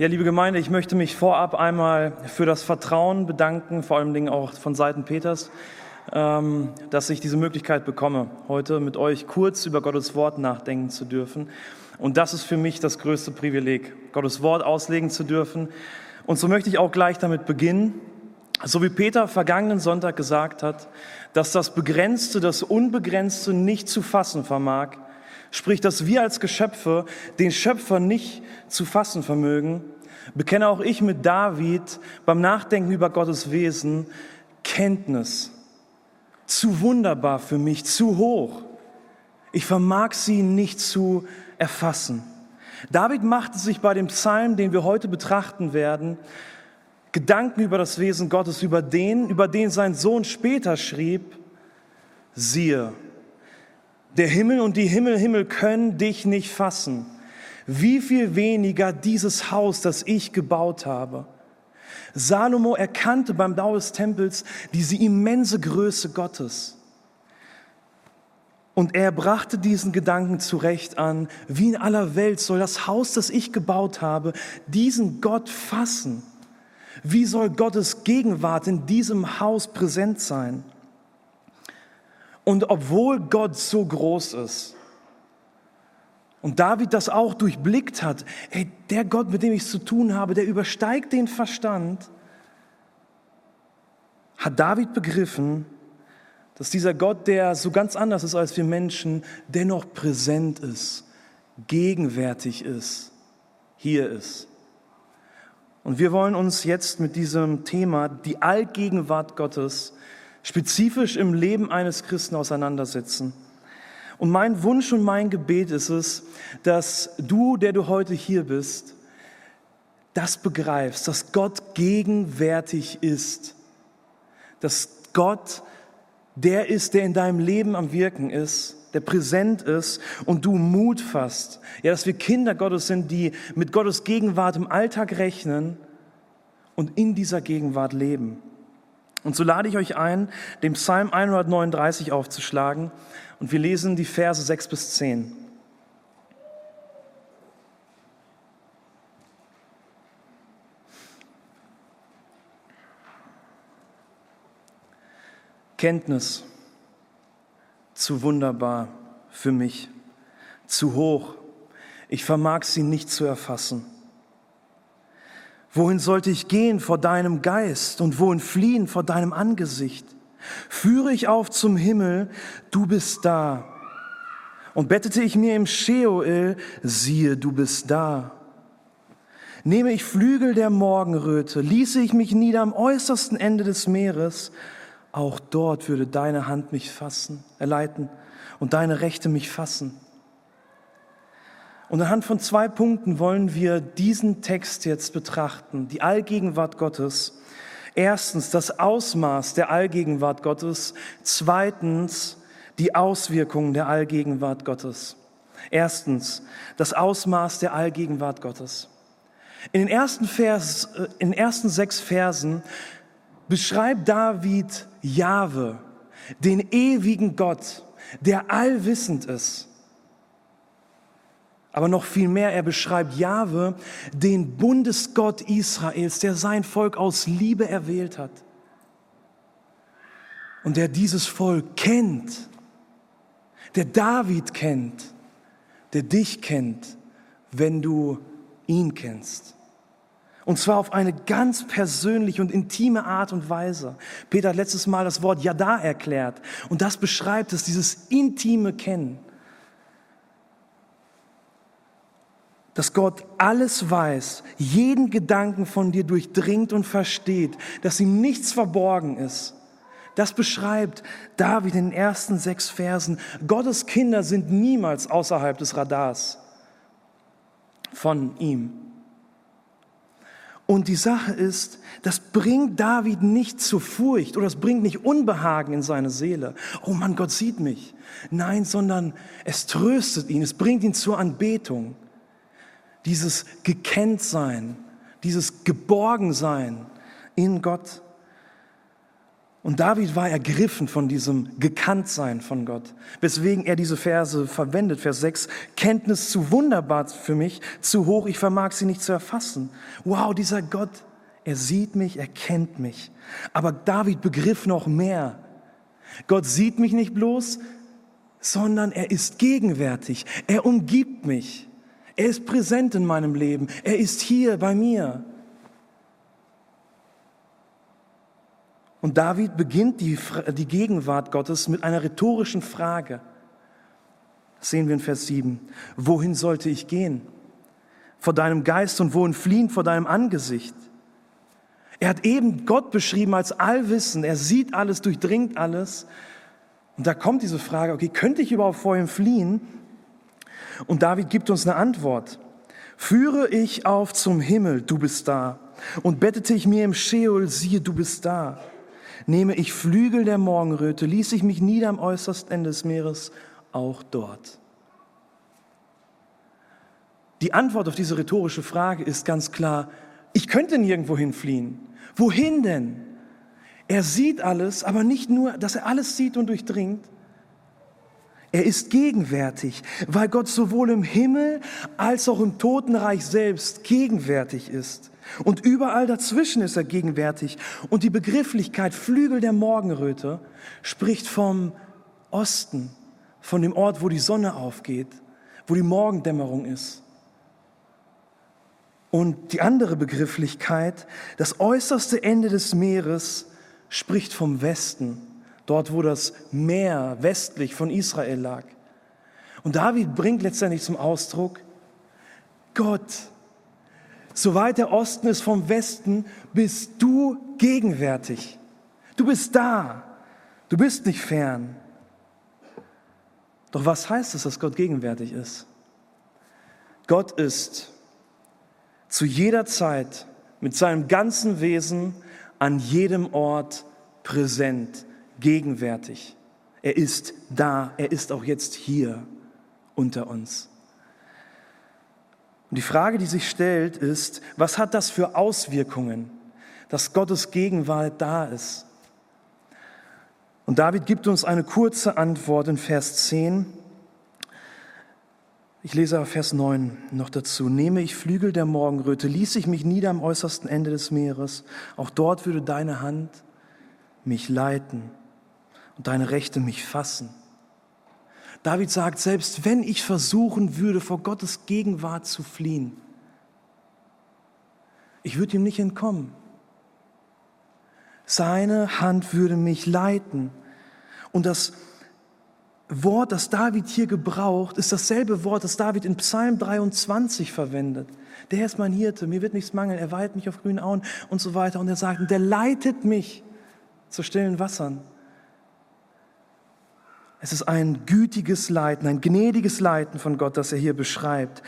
Ja, liebe Gemeinde, ich möchte mich vorab einmal für das Vertrauen bedanken, vor allen Dingen auch von Seiten Peters, ähm, dass ich diese Möglichkeit bekomme, heute mit euch kurz über Gottes Wort nachdenken zu dürfen. Und das ist für mich das größte Privileg, Gottes Wort auslegen zu dürfen. Und so möchte ich auch gleich damit beginnen. So wie Peter vergangenen Sonntag gesagt hat, dass das Begrenzte, das Unbegrenzte nicht zu fassen vermag, sprich, dass wir als Geschöpfe den Schöpfer nicht zu fassen vermögen, bekenne auch ich mit David beim Nachdenken über Gottes Wesen Kenntnis. Zu wunderbar für mich, zu hoch. Ich vermag sie nicht zu erfassen. David machte sich bei dem Psalm, den wir heute betrachten werden, Gedanken über das Wesen Gottes, über den, über den sein Sohn später schrieb, siehe, der Himmel und die Himmel, Himmel können dich nicht fassen wie viel weniger dieses Haus, das ich gebaut habe. Salomo erkannte beim Bau des Tempels diese immense Größe Gottes. Und er brachte diesen Gedanken zurecht an, wie in aller Welt soll das Haus, das ich gebaut habe, diesen Gott fassen? Wie soll Gottes Gegenwart in diesem Haus präsent sein? Und obwohl Gott so groß ist, und David das auch durchblickt hat, ey, der Gott, mit dem ich es zu tun habe, der übersteigt den Verstand, hat David begriffen, dass dieser Gott, der so ganz anders ist als wir Menschen, dennoch präsent ist, gegenwärtig ist, hier ist. Und wir wollen uns jetzt mit diesem Thema, die Allgegenwart Gottes, spezifisch im Leben eines Christen auseinandersetzen. Und mein Wunsch und mein Gebet ist es, dass du, der du heute hier bist, das begreifst, dass Gott gegenwärtig ist, dass Gott der ist, der in deinem Leben am Wirken ist, der präsent ist und du Mut fasst. Ja, dass wir Kinder Gottes sind, die mit Gottes Gegenwart im Alltag rechnen und in dieser Gegenwart leben. Und so lade ich euch ein, den Psalm 139 aufzuschlagen und wir lesen die Verse 6 bis 10. Kenntnis, zu wunderbar für mich, zu hoch, ich vermag sie nicht zu erfassen. Wohin sollte ich gehen vor deinem Geist und wohin fliehen vor deinem Angesicht? Führe ich auf zum Himmel, du bist da. Und bettete ich mir im Sheol, siehe, du bist da. Nehme ich Flügel der Morgenröte, ließe ich mich nieder am äußersten Ende des Meeres, auch dort würde deine Hand mich fassen, erleiten und deine Rechte mich fassen. Und anhand von zwei Punkten wollen wir diesen Text jetzt betrachten, die Allgegenwart Gottes. Erstens das Ausmaß der Allgegenwart Gottes. Zweitens die Auswirkungen der Allgegenwart Gottes. Erstens das Ausmaß der Allgegenwart Gottes. In den ersten, Vers, äh, in den ersten sechs Versen beschreibt David Jahwe, den ewigen Gott, der allwissend ist aber noch viel mehr, er beschreibt Jahwe, den Bundesgott Israels, der sein Volk aus Liebe erwählt hat. Und der dieses Volk kennt, der David kennt, der dich kennt, wenn du ihn kennst. Und zwar auf eine ganz persönliche und intime Art und Weise. Peter hat letztes Mal das Wort Yada erklärt. Und das beschreibt es, dieses intime Kennen. Dass Gott alles weiß, jeden Gedanken von dir durchdringt und versteht, dass ihm nichts verborgen ist. Das beschreibt David in den ersten sechs Versen. Gottes Kinder sind niemals außerhalb des Radars von ihm. Und die Sache ist, das bringt David nicht zur Furcht oder es bringt nicht Unbehagen in seine Seele. Oh Mann, Gott sieht mich. Nein, sondern es tröstet ihn, es bringt ihn zur Anbetung dieses Gekenntsein, dieses Geborgensein in Gott. Und David war ergriffen von diesem Gekanntsein von Gott, weswegen er diese Verse verwendet. Vers 6, Kenntnis zu wunderbar für mich, zu hoch, ich vermag sie nicht zu erfassen. Wow, dieser Gott, er sieht mich, er kennt mich. Aber David begriff noch mehr. Gott sieht mich nicht bloß, sondern er ist gegenwärtig. Er umgibt mich. Er ist präsent in meinem Leben. Er ist hier bei mir. Und David beginnt die, die Gegenwart Gottes mit einer rhetorischen Frage. Das sehen wir in Vers 7. Wohin sollte ich gehen? Vor deinem Geist und wohin fliehen vor deinem Angesicht? Er hat eben Gott beschrieben als Allwissen. Er sieht alles, durchdringt alles. Und da kommt diese Frage, okay, könnte ich überhaupt vor ihm fliehen? Und David gibt uns eine Antwort. Führe ich auf zum Himmel, du bist da. Und bettete ich mir im Scheol, siehe, du bist da nehme ich Flügel der Morgenröte, ließ ich mich nieder am äußersten Ende des Meeres, auch dort. Die Antwort auf diese rhetorische Frage ist ganz klar, ich könnte nirgendwo hinfliehen. Wohin denn? Er sieht alles, aber nicht nur, dass er alles sieht und durchdringt. Er ist gegenwärtig, weil Gott sowohl im Himmel als auch im Totenreich selbst gegenwärtig ist. Und überall dazwischen ist er gegenwärtig. Und die Begrifflichkeit Flügel der Morgenröte spricht vom Osten, von dem Ort, wo die Sonne aufgeht, wo die Morgendämmerung ist. Und die andere Begrifflichkeit, das äußerste Ende des Meeres, spricht vom Westen, dort wo das Meer westlich von Israel lag. Und David bringt letztendlich zum Ausdruck, Gott so weit der Osten ist vom Westen, bist du gegenwärtig. Du bist da. Du bist nicht fern. Doch was heißt es, dass Gott gegenwärtig ist? Gott ist zu jeder Zeit mit seinem ganzen Wesen an jedem Ort präsent, gegenwärtig. Er ist da, er ist auch jetzt hier unter uns. Und die Frage, die sich stellt, ist, was hat das für Auswirkungen, dass Gottes Gegenwart da ist? Und David gibt uns eine kurze Antwort in Vers 10. Ich lese Vers 9 noch dazu. Nehme ich Flügel der Morgenröte, ließ ich mich nieder am äußersten Ende des Meeres, auch dort würde deine Hand mich leiten und deine Rechte mich fassen. David sagt, selbst wenn ich versuchen würde, vor Gottes Gegenwart zu fliehen, ich würde ihm nicht entkommen. Seine Hand würde mich leiten. Und das Wort, das David hier gebraucht, ist dasselbe Wort, das David in Psalm 23 verwendet. Der ist mein Hirte, mir wird nichts mangeln, er weiht mich auf grünen Auen und so weiter. Und er sagt, der leitet mich zu stillen Wassern. Es ist ein gütiges Leiten, ein gnädiges Leiten von Gott, das er hier beschreibt.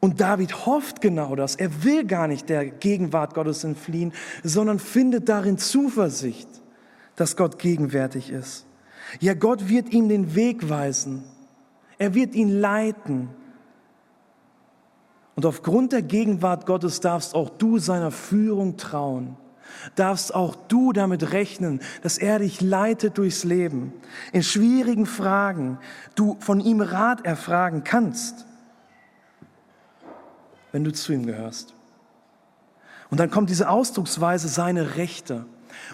Und David hofft genau das. Er will gar nicht der Gegenwart Gottes entfliehen, sondern findet darin Zuversicht, dass Gott gegenwärtig ist. Ja, Gott wird ihm den Weg weisen. Er wird ihn leiten. Und aufgrund der Gegenwart Gottes darfst auch du seiner Führung trauen darfst auch du damit rechnen, dass er dich leitet durchs Leben. In schwierigen Fragen du von ihm Rat erfragen kannst, wenn du zu ihm gehörst. Und dann kommt diese Ausdrucksweise seine Rechte.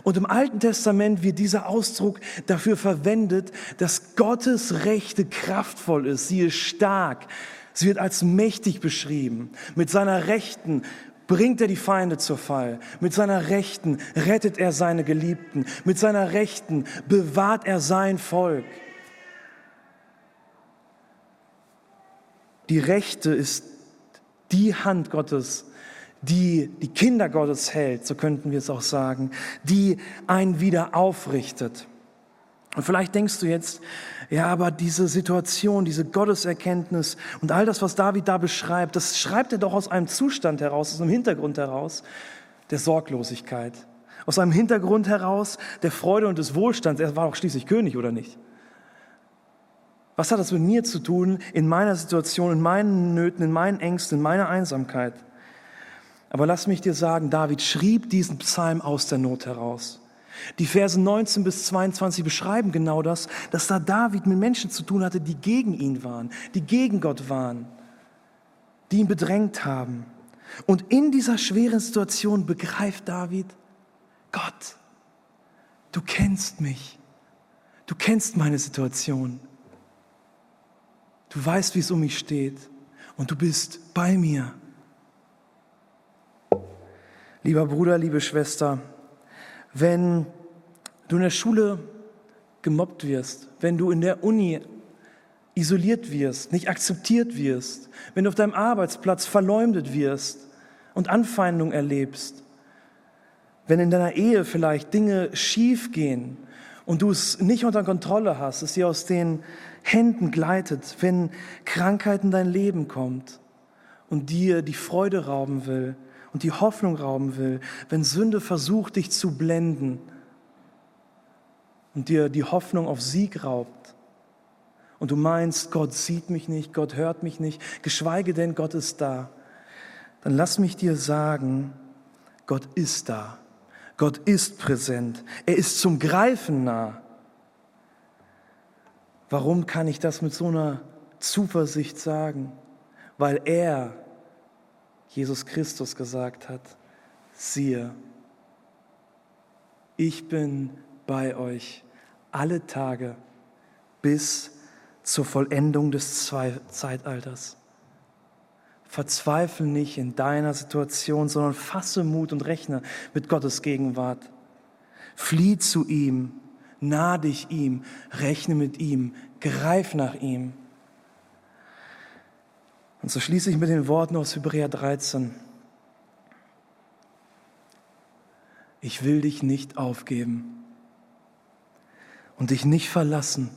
Und im Alten Testament wird dieser Ausdruck dafür verwendet, dass Gottes Rechte kraftvoll ist. Sie ist stark. Sie wird als mächtig beschrieben. Mit seiner Rechten bringt er die Feinde zur Fall. Mit seiner Rechten rettet er seine Geliebten. Mit seiner Rechten bewahrt er sein Volk. Die Rechte ist die Hand Gottes, die die Kinder Gottes hält, so könnten wir es auch sagen, die einen wieder aufrichtet. Und vielleicht denkst du jetzt, ja, aber diese Situation, diese Gotteserkenntnis und all das, was David da beschreibt, das schreibt er doch aus einem Zustand heraus, aus einem Hintergrund heraus der Sorglosigkeit, aus einem Hintergrund heraus der Freude und des Wohlstands. Er war doch schließlich König, oder nicht? Was hat das mit mir zu tun in meiner Situation, in meinen Nöten, in meinen Ängsten, in meiner Einsamkeit? Aber lass mich dir sagen, David schrieb diesen Psalm aus der Not heraus. Die Verse 19 bis 22 beschreiben genau das, dass da David mit Menschen zu tun hatte, die gegen ihn waren, die gegen Gott waren, die ihn bedrängt haben. Und in dieser schweren Situation begreift David, Gott, du kennst mich, du kennst meine Situation, du weißt, wie es um mich steht und du bist bei mir. Lieber Bruder, liebe Schwester, wenn du in der Schule gemobbt wirst, wenn du in der Uni isoliert wirst, nicht akzeptiert wirst, wenn du auf deinem Arbeitsplatz verleumdet wirst und Anfeindung erlebst, wenn in deiner Ehe vielleicht Dinge schief gehen und du es nicht unter Kontrolle hast, es dir aus den Händen gleitet, wenn Krankheit in dein Leben kommt und dir die Freude rauben will und die Hoffnung rauben will, wenn Sünde versucht, dich zu blenden und dir die Hoffnung auf Sieg raubt und du meinst, Gott sieht mich nicht, Gott hört mich nicht, geschweige denn, Gott ist da, dann lass mich dir sagen, Gott ist da. Gott ist präsent. Er ist zum Greifen nah. Warum kann ich das mit so einer Zuversicht sagen? Weil er, Jesus Christus, gesagt hat, siehe, ich bin bei euch alle Tage bis zur Vollendung des Zeitalters. Verzweifle nicht in deiner Situation, sondern fasse Mut und rechne mit Gottes Gegenwart. Flieh zu ihm, nah dich ihm, rechne mit ihm, greif nach ihm. Und so schließe ich mit den Worten aus Hebräer 13. Ich will dich nicht aufgeben und dich nicht verlassen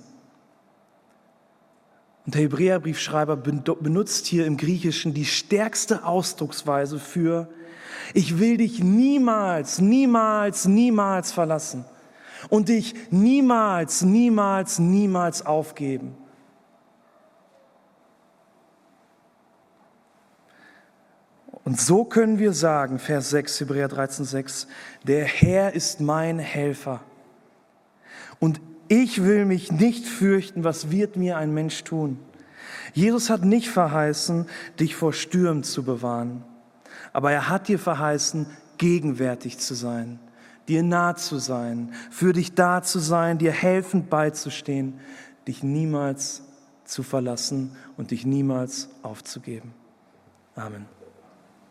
und der Hebräerbriefschreiber benutzt hier im Griechischen die stärkste Ausdrucksweise für, ich will dich niemals, niemals, niemals verlassen und dich niemals, niemals, niemals aufgeben. Und so können wir sagen, Vers 6, Hebräer 13, 6, der Herr ist mein Helfer und ich will mich nicht fürchten, was wird mir ein Mensch tun. Jesus hat nicht verheißen, dich vor Stürmen zu bewahren, aber er hat dir verheißen, gegenwärtig zu sein, dir nah zu sein, für dich da zu sein, dir helfend beizustehen, dich niemals zu verlassen und dich niemals aufzugeben. Amen.